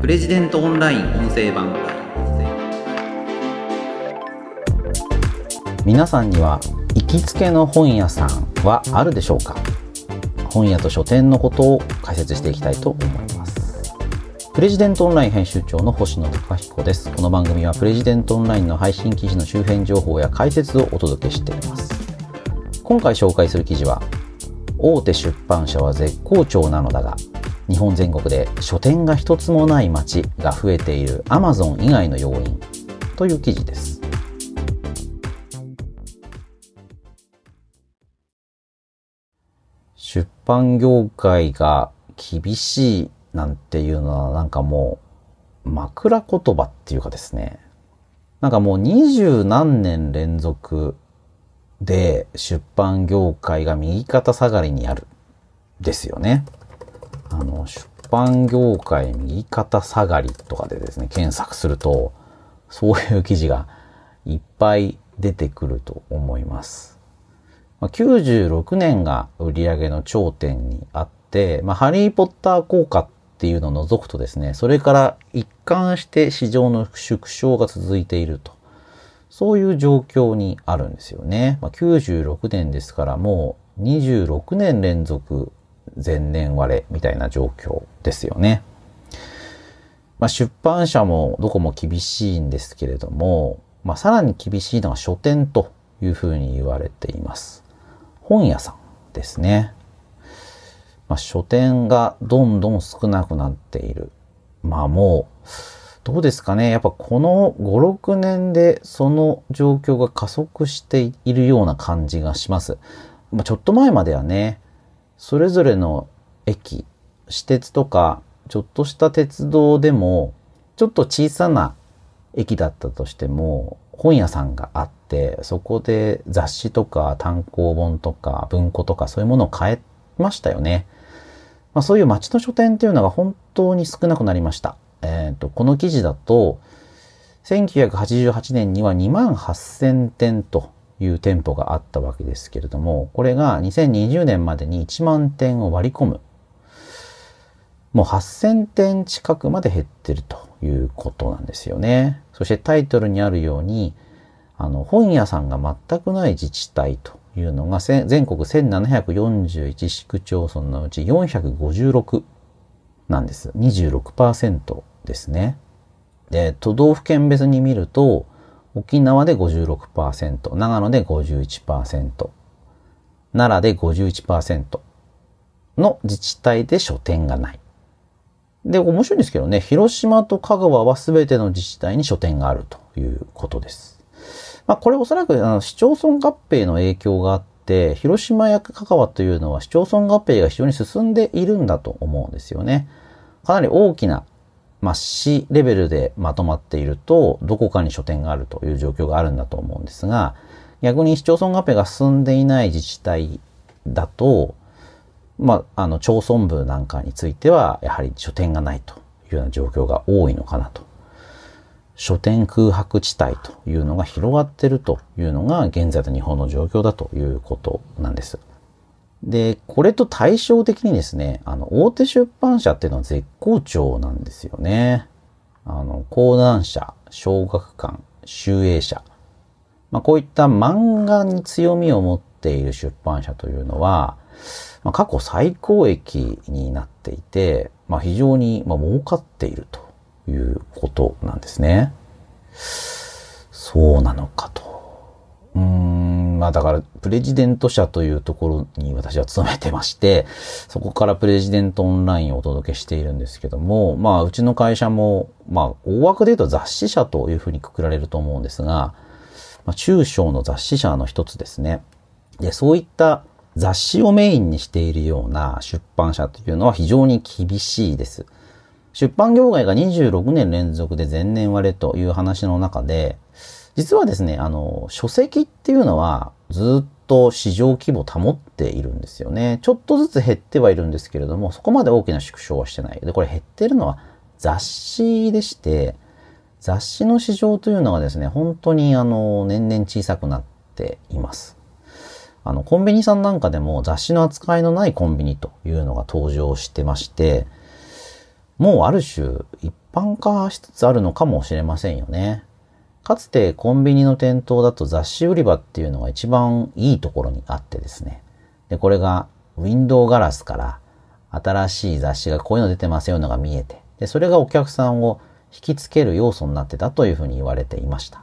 プレジデントオンライン音声版。皆さんには行きつけの本屋さんはあるでしょうか？本屋と書店のことを解説していきたいと思います。プレジデントオンライン編集長の星野貴彦です。この番組はプレジデントオンラインの配信記事の周辺情報や解説をお届けしています。今回紹介する記事は大手出版社は絶好調なのだが日本全国で書店が一つもない街が増えている Amazon 以外の要因という記事です出版業界が厳しいなんていうのはなんかもう枕言葉っていうかですねなんかもう二十何年連続で出版業界が右肩下がりにあるですよね。あの、出版業界右肩下がりとかでですね、検索すると、そういう記事がいっぱい出てくると思います。まあ、96年が売り上げの頂点にあって、まあ、ハリーポッター効果っていうのを除くとですね、それから一貫して市場の縮小が続いていると。そういう状況にあるんですよね。まあ、96年ですからもう26年連続前年割れみたいな状況ですよね。まあ、出版社もどこも厳しいんですけれども、まあ、さらに厳しいのは書店というふうに言われています。本屋さんですね。まあ、書店がどんどん少なくなっている。まあもう、どうですかねやっぱこの5、6年でその状況が加速しているような感じがします。まあ、ちょっと前まではね、それぞれの駅、私鉄とか、ちょっとした鉄道でも、ちょっと小さな駅だったとしても、本屋さんがあって、そこで雑誌とか単行本とか文庫とかそういうものを買えましたよね。まあ、そういう街の書店っていうのが本当に少なくなりました。え、ー、と、この記事だと、1988年には2万8000店という店舗があったわけですけれども、これが2020年までに1万店を割り込む。もう8000店近くまで減ってるということなんですよね。そしてタイトルにあるように、あの、本屋さんが全くない自治体というのが全国1741市区町村のうち456なんです。26%ですね。で、都道府県別に見ると、沖縄で56%、長野で51%、奈良で51%の自治体で書店がない。で、面白いんですけどね、広島と香川は全ての自治体に書店があるということです。まあ、これおそらくあの市町村合併の影響があって、広島や香川というのは市町村合併が非常に進んでいるんだと思うんですよね。かなり大きなまあ、市レベルでまとまっていると、どこかに書店があるという状況があるんだと思うんですが、逆に市町村合併が進んでいない自治体だと、まあ、あの、町村部なんかについては、やはり書店がないというような状況が多いのかなと。書店空白地帯というのが広がってるというのが現在の日本の状況だということなんです。で、これと対照的にですね、あの、大手出版社っていうのは絶好調なんですよね。あの、講談社、小学館、集英社。まあ、こういった漫画に強みを持っている出版社というのは、まあ、過去最高益になっていて、まあ、非常に、まあ、儲かっているということなんですね。そうなのかと。うんまあだから、プレジデント社というところに私は勤めてまして、そこからプレジデントオンラインをお届けしているんですけども、まあうちの会社も、まあ大枠で言うと雑誌社というふうにくくられると思うんですが、まあ、中小の雑誌社の一つですね。で、そういった雑誌をメインにしているような出版社というのは非常に厳しいです。出版業界が26年連続で前年割れという話の中で、実はですね、あの、書籍っていうのはずっと市場規模を保っているんですよね。ちょっとずつ減ってはいるんですけれども、そこまで大きな縮小はしてない。で、これ減ってるのは雑誌でして、雑誌の市場というのはですね、本当にあの、年々小さくなっています。あの、コンビニさんなんかでも雑誌の扱いのないコンビニというのが登場してまして、もうある種一般化しつつあるのかもしれませんよね。かつてコンビニの店頭だと雑誌売り場っていうのが一番いいところにあってですね。で、これがウィンドウガラスから新しい雑誌がこういうの出てますよのが見えて、で、それがお客さんを引きつける要素になってたというふうに言われていました。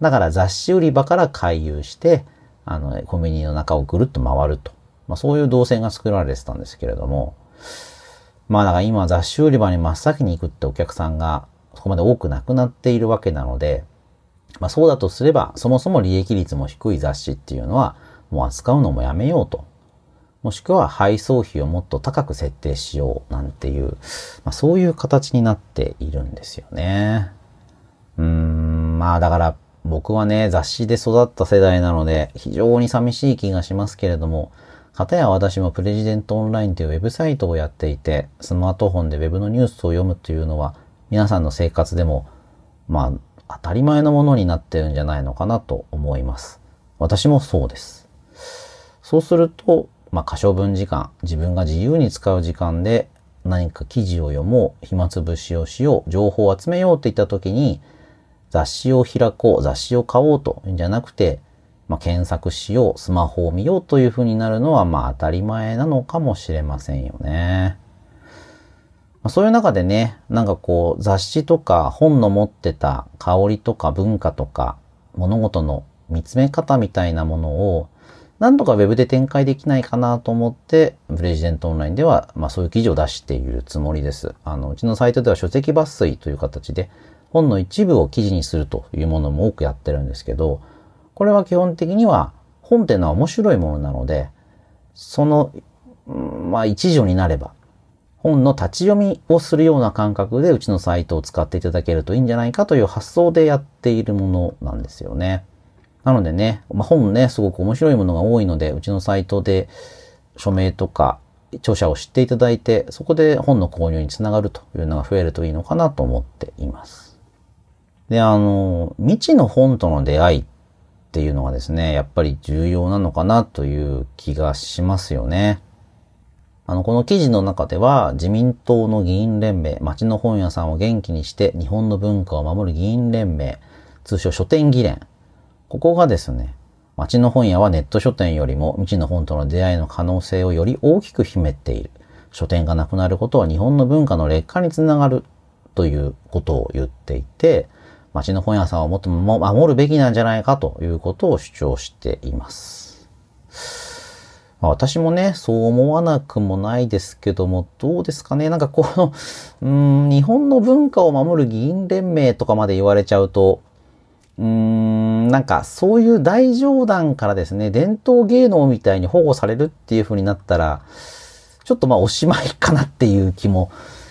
だから雑誌売り場から回遊して、あの、コンビニの中をぐるっと回ると。まあそういう動線が作られてたんですけれども、まあだから今雑誌売り場に真っ先に行くってお客さんがそこまで多くなくなっているわけなので、まあそうだとすれば、そもそも利益率も低い雑誌っていうのは、もう扱うのもやめようと。もしくは配送費をもっと高く設定しようなんていう、まあそういう形になっているんですよね。うーん、まあだから僕はね、雑誌で育った世代なので、非常に寂しい気がしますけれども、かたや私もプレジデントオンラインというウェブサイトをやっていて、スマートフォンでウェブのニュースを読むというのは、皆さんの生活でも、まあ、当たり前のものになってるんじゃないのかなと思います。私もそうです。そうすると、まあ、可処分時間、自分が自由に使う時間で何か記事を読もう、暇つぶしをしよう、情報を集めようって言った時に、雑誌を開こう、雑誌を買おうというんじゃなくて、まあ、検索しよう、スマホを見ようというふうになるのは、まあ当たり前なのかもしれませんよね。ま、そういう中でね、なんかこう雑誌とか本の持ってた香りとか文化とか物事の見つめ方みたいなものをなんとか Web で展開できないかなと思って、プレジデントオンラインでは、まあそういう記事を出しているつもりです。あの、うちのサイトでは書籍抜粋という形で、本の一部を記事にするというものも多くやってるんですけど、これは基本的には本っていうのは面白いものなので、その、まあ一助になれば、本の立ち読みをするような感覚でうちのサイトを使っていただけるといいんじゃないかという発想でやっているものなんですよね。なのでね、まあ、本ね、すごく面白いものが多いので、うちのサイトで署名とか著者を知っていただいて、そこで本の購入につながるというのが増えるといいのかなと思っています。で、あの、未知の本との出会いっていうのがですね、やっぱり重要なのかなという気がしますよね。あの、この記事の中では、自民党の議員連盟、町の本屋さんを元気にして日本の文化を守る議員連盟、通称書店議連。ここがですね、町の本屋はネット書店よりも未知の本との出会いの可能性をより大きく秘めている。書店がなくなることは日本の文化の劣化につながるということを言っていて、町の本屋さんをもっと守るべきなんじゃないかということを主張しています。あ、私もね、そう思わなくもないですけども、どうですかね。なんかこの、うん、日本の文化を守る議員連盟とかまで言われちゃうと、うん、なんかそういう大冗談からですね、伝統芸能みたいに保護されるっていう風になったら、ちょっとまあおしまいかなっていう気も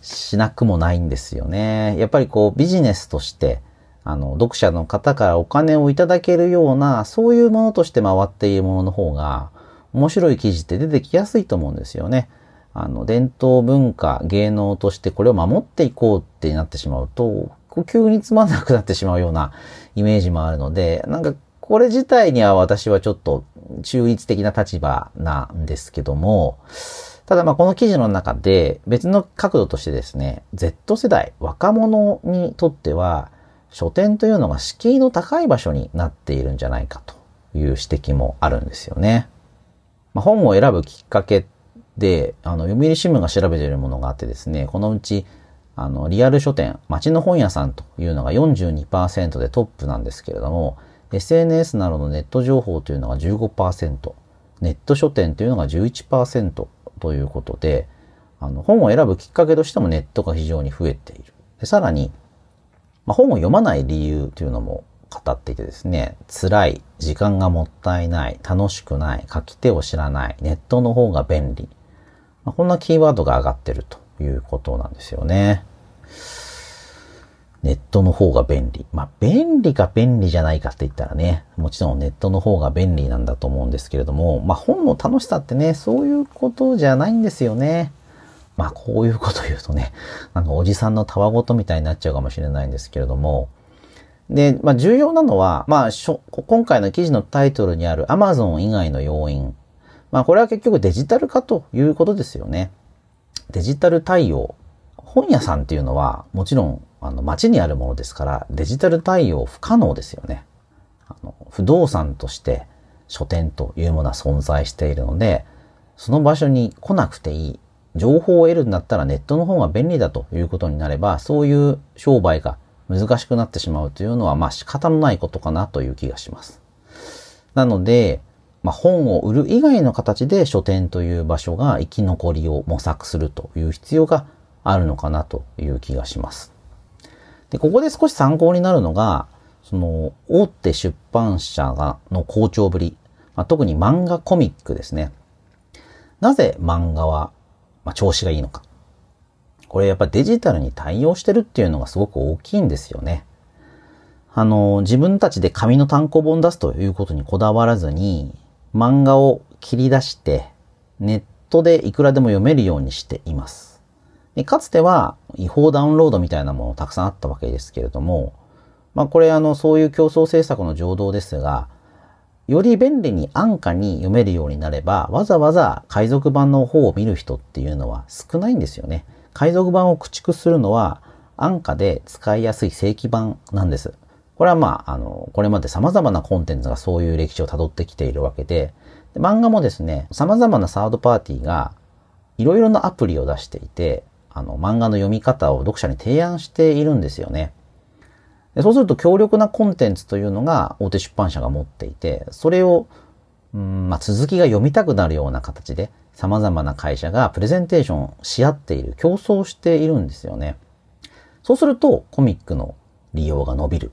しなくもないんですよね。やっぱりこうビジネスとして、あの、読者の方からお金をいただけるような、そういうものとして回っているものの方が、面白い記事って出てきやすいと思うんですよね。あの、伝統文化、芸能としてこれを守っていこうってなってしまうと、呼吸につまんなくなってしまうようなイメージもあるので、なんかこれ自体には私はちょっと中立的な立場なんですけども、ただまあこの記事の中で別の角度としてですね、Z 世代、若者にとっては、書店というのが敷居の高い場所になっているんじゃないかという指摘もあるんですよね。まあ、本を選ぶきっかけで、あの、読売新聞が調べているものがあってですね、このうち、あの、リアル書店、街の本屋さんというのが42%でトップなんですけれども、SNS などのネット情報というのが15%、ネット書店というのが11%ということで、あの、本を選ぶきっかけとしてもネットが非常に増えている。でさらに、まあ、本を読まない理由というのも語っていてですね、辛い、時間がもったいない、楽しくない、書き手を知らない、ネットの方が便利。まあ、こんなキーワードが上がってるということなんですよね。ネットの方が便利。まあ、便利か便利じゃないかって言ったらね、もちろんネットの方が便利なんだと思うんですけれども、まあ、本の楽しさってね、そういうことじゃないんですよね。まあこういうこと言うとね、なんかおじさんのたわごとみたいになっちゃうかもしれないんですけれども、で、まあ重要なのは、まあ今回の記事のタイトルにある Amazon 以外の要因。まあこれは結局デジタル化ということですよね。デジタル対応。本屋さんっていうのはもちろんあの街にあるものですからデジタル対応不可能ですよね。あの不動産として書店というものは存在しているので、その場所に来なくていい。情報を得るんだったらネットの方が便利だということになれば、そういう商売が難しくなってしまうというのは、まあ仕方のないことかなという気がします。なので、まあ、本を売る以外の形で書店という場所が生き残りを模索するという必要があるのかなという気がします。で、ここで少し参考になるのが、その、大手出版社が、の好調ぶり、まあ、特に漫画コミックですね。なぜ漫画は、まあ、調子がいいのか。これやっぱデジタルに対応してるっていうのがすごく大きいんですよね。あの、自分たちで紙の単行本出すということにこだわらずに、漫画を切り出して、ネットでいくらでも読めるようにしています。でかつては違法ダウンロードみたいなものたくさんあったわけですけれども、まあこれあの、そういう競争政策の情動ですが、より便利に安価に読めるようになれば、わざわざ海賊版の方を見る人っていうのは少ないんですよね。海賊版を駆逐するのは安価で使いやすい正規版なんです。これはまあ、あの、これまで様々なコンテンツがそういう歴史を辿ってきているわけで、で漫画もですね、様々なサードパーティーがいろいろなアプリを出していて、あの、漫画の読み方を読者に提案しているんですよね。でそうすると強力なコンテンツというのが大手出版社が持っていて、それを、うんまあ、続きが読みたくなるような形で様々な会社がプレゼンテーションし合っている、競争しているんですよね。そうするとコミックの利用が伸びる。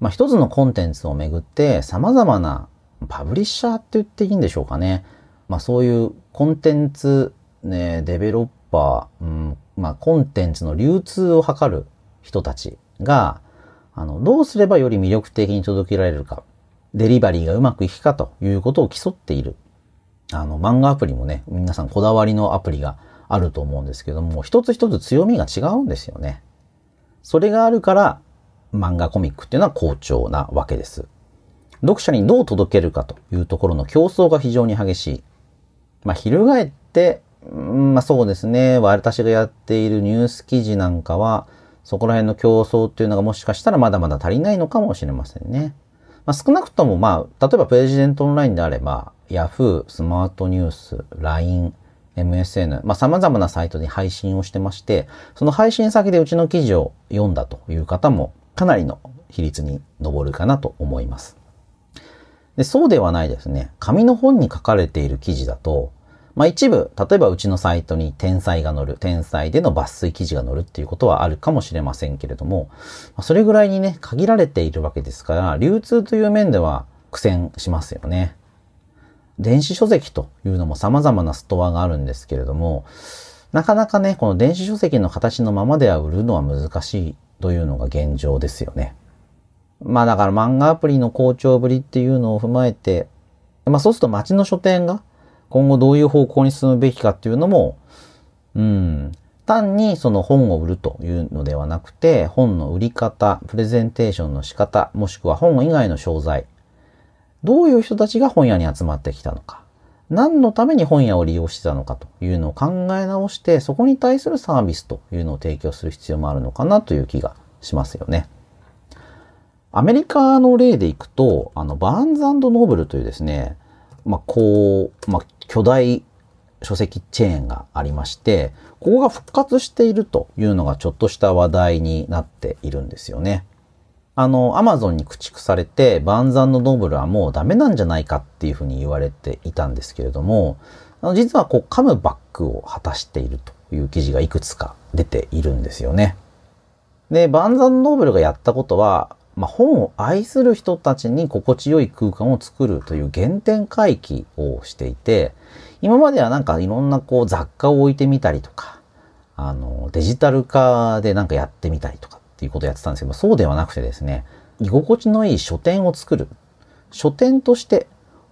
まあ、一つのコンテンツをめぐって様々なパブリッシャーって言っていいんでしょうかね。まあ、そういうコンテンツ、ね、デベロッパー、うん、まあ、コンテンツの流通を図る人たちが、あの、どうすればより魅力的に届けられるか、デリバリーがうまくいくかということを競っている。あの、漫画アプリもね、皆さんこだわりのアプリがあると思うんですけども、一つ一つ強みが違うんですよね。それがあるから、漫画コミックっていうのは好調なわけです。読者にどう届けるかというところの競争が非常に激しい。まあ、翻って、うん、まあそうですね。私がやっているニュース記事なんかは、そこら辺の競争っていうのがもしかしたらまだまだ足りないのかもしれませんね。まあ、少なくともまあ、例えばプレジデントオンラインであれば、Yahoo、スマートニュース、LINE、MSN、まあ様々なサイトに配信をしてまして、その配信先でうちの記事を読んだという方もかなりの比率に上るかなと思います。でそうではないですね。紙の本に書かれている記事だと、まあ一部、例えばうちのサイトに天才が載る、天才での抜粋記事が載るっていうことはあるかもしれませんけれども、それぐらいにね、限られているわけですから、流通という面では苦戦しますよね。電子書籍というのも様々なストアがあるんですけれども、なかなかね、この電子書籍の形のままでは売るのは難しいというのが現状ですよね。まあだから漫画アプリの好調ぶりっていうのを踏まえて、まあそうすると街の書店が今後どういう方向に進むべきかっていうのも、うん、単にその本を売るというのではなくて、本の売り方、プレゼンテーションの仕方、もしくは本以外の商材、どういう人たちが本屋に集まってきたのか、何のために本屋を利用してたのかというのを考え直して、そこに対するサービスというのを提供する必要もあるのかなという気がしますよね。アメリカの例でいくと、あの、バーンズノーブルというですね、まあ、こう、まあ、巨大書籍チェーンがありまして、ここが復活しているというのがちょっとした話題になっているんですよね。あの、アマゾンに駆逐されて、バーンズノーブルはもうダメなんじゃないかっていうふうに言われていたんですけれども、あの実はこう、カムバックを果たしているという記事がいくつか出ているんですよね。で、バーンズノーブルがやったことは、まあ、本を愛する人たちに心地よい空間を作るという原点回帰をしていて、今まではなんかいろんなこう雑貨を置いてみたりとか、あの、デジタル化でなんかやってみたりとかっていうことをやってたんですけど、そうではなくてですね、居心地のいい書店を作る。書店として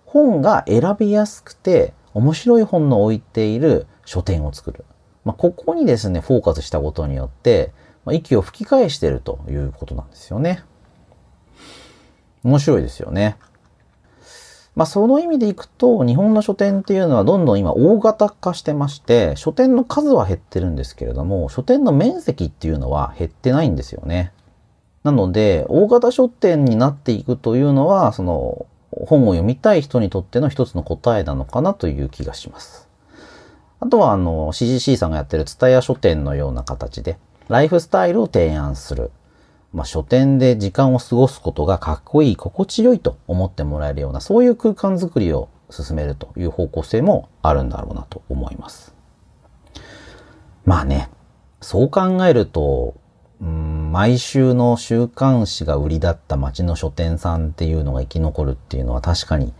本が選びやすくて面白い本の置いている書店を作る。まあ、ここにですね、フォーカスしたことによって、まあ、息を吹き返してるということなんですよね。面白いですよね。まあその意味でいくと、日本の書店っていうのはどんどん今大型化してまして、書店の数は減ってるんですけれども、書店の面積っていうのは減ってないんですよね。なので、大型書店になっていくというのは、その、本を読みたい人にとっての一つの答えなのかなという気がします。あとは、あの、CGC さんがやってるツタヤ書店のような形で、ライフスタイルを提案する。まあ、書店で時間を過ごすことがかっこいい、心地よいと思ってもらえるような、そういう空間づくりを進めるという方向性もあるんだろうなと思います。まあね、そう考えると、うん毎週の週刊誌が売りだった街の書店さんっていうのが生き残るっていうのは確かに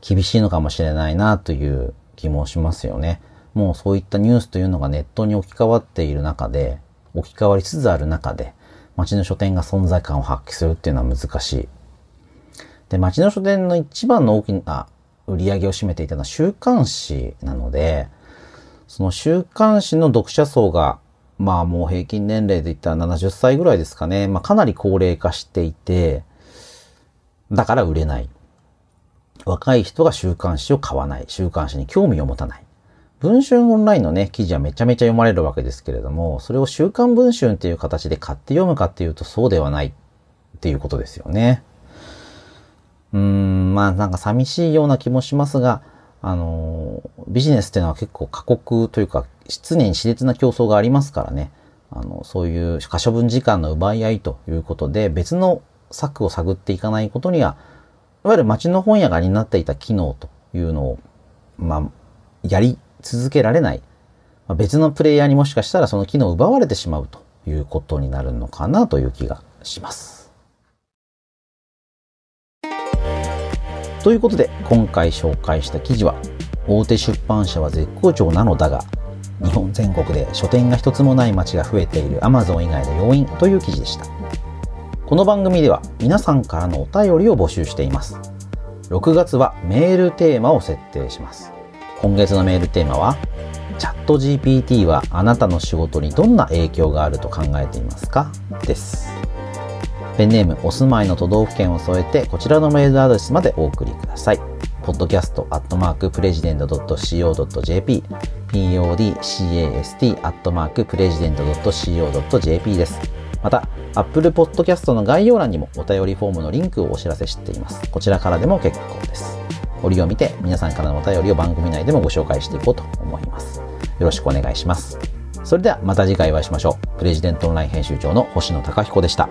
厳しいのかもしれないなという気もしますよね。もうそういったニュースというのがネットに置き換わっている中で、置き換わりつつある中で、街の書店が存在感を発揮するっていうのは難しい。で、街の書店の一番の大きな売り上げを占めていたのは週刊誌なので、その週刊誌の読者層がまあもう平均年齢で言ったら70歳ぐらいですかね。まあかなり高齢化していて、だから売れない。若い人が週刊誌を買わない。週刊誌に興味を持たない。文春オンラインのね、記事はめちゃめちゃ読まれるわけですけれども、それを週刊文春っていう形で買って読むかっていうとそうではないっていうことですよね。うーん、まあなんか寂しいような気もしますが、あの、ビジネスっていうのは結構過酷というか、常に熾烈な競争がありますからね。あの、そういう可処分時間の奪い合いということで、別の策を探っていかないことには、いわゆる街の本屋が担っていた機能というのを、まあ、やり続けられない。まあ、別のプレイヤーにもしかしたらその機能を奪われてしまうということになるのかなという気がします。ということで、今回紹介した記事は、大手出版社は絶好調なのだが、日本全国で書店が一つもない街が増えている Amazon 以外の要因という記事でした。この番組では皆さんからのお便りを募集しています。6月はメールテーマを設定します。今月のメールテーマは、チャット GPT はあなたの仕事にどんな影響があると考えていますか？です。ペンネーム、お住まいの都道府県を添えて、こちらのメールアドレスまでお送りください。podcast.president.co.jp podcast.president.co.jp です。また、Apple Podcast の概要欄にもお便りフォームのリンクをお知らせしています。こちらからでも結構です。折を見て皆さんからのお便りを番組内でもご紹介していこうと思います。よろしくお願いします。それではまた次回お会いしましょう。プレジデントオンライン編集長の星野貴彦でした。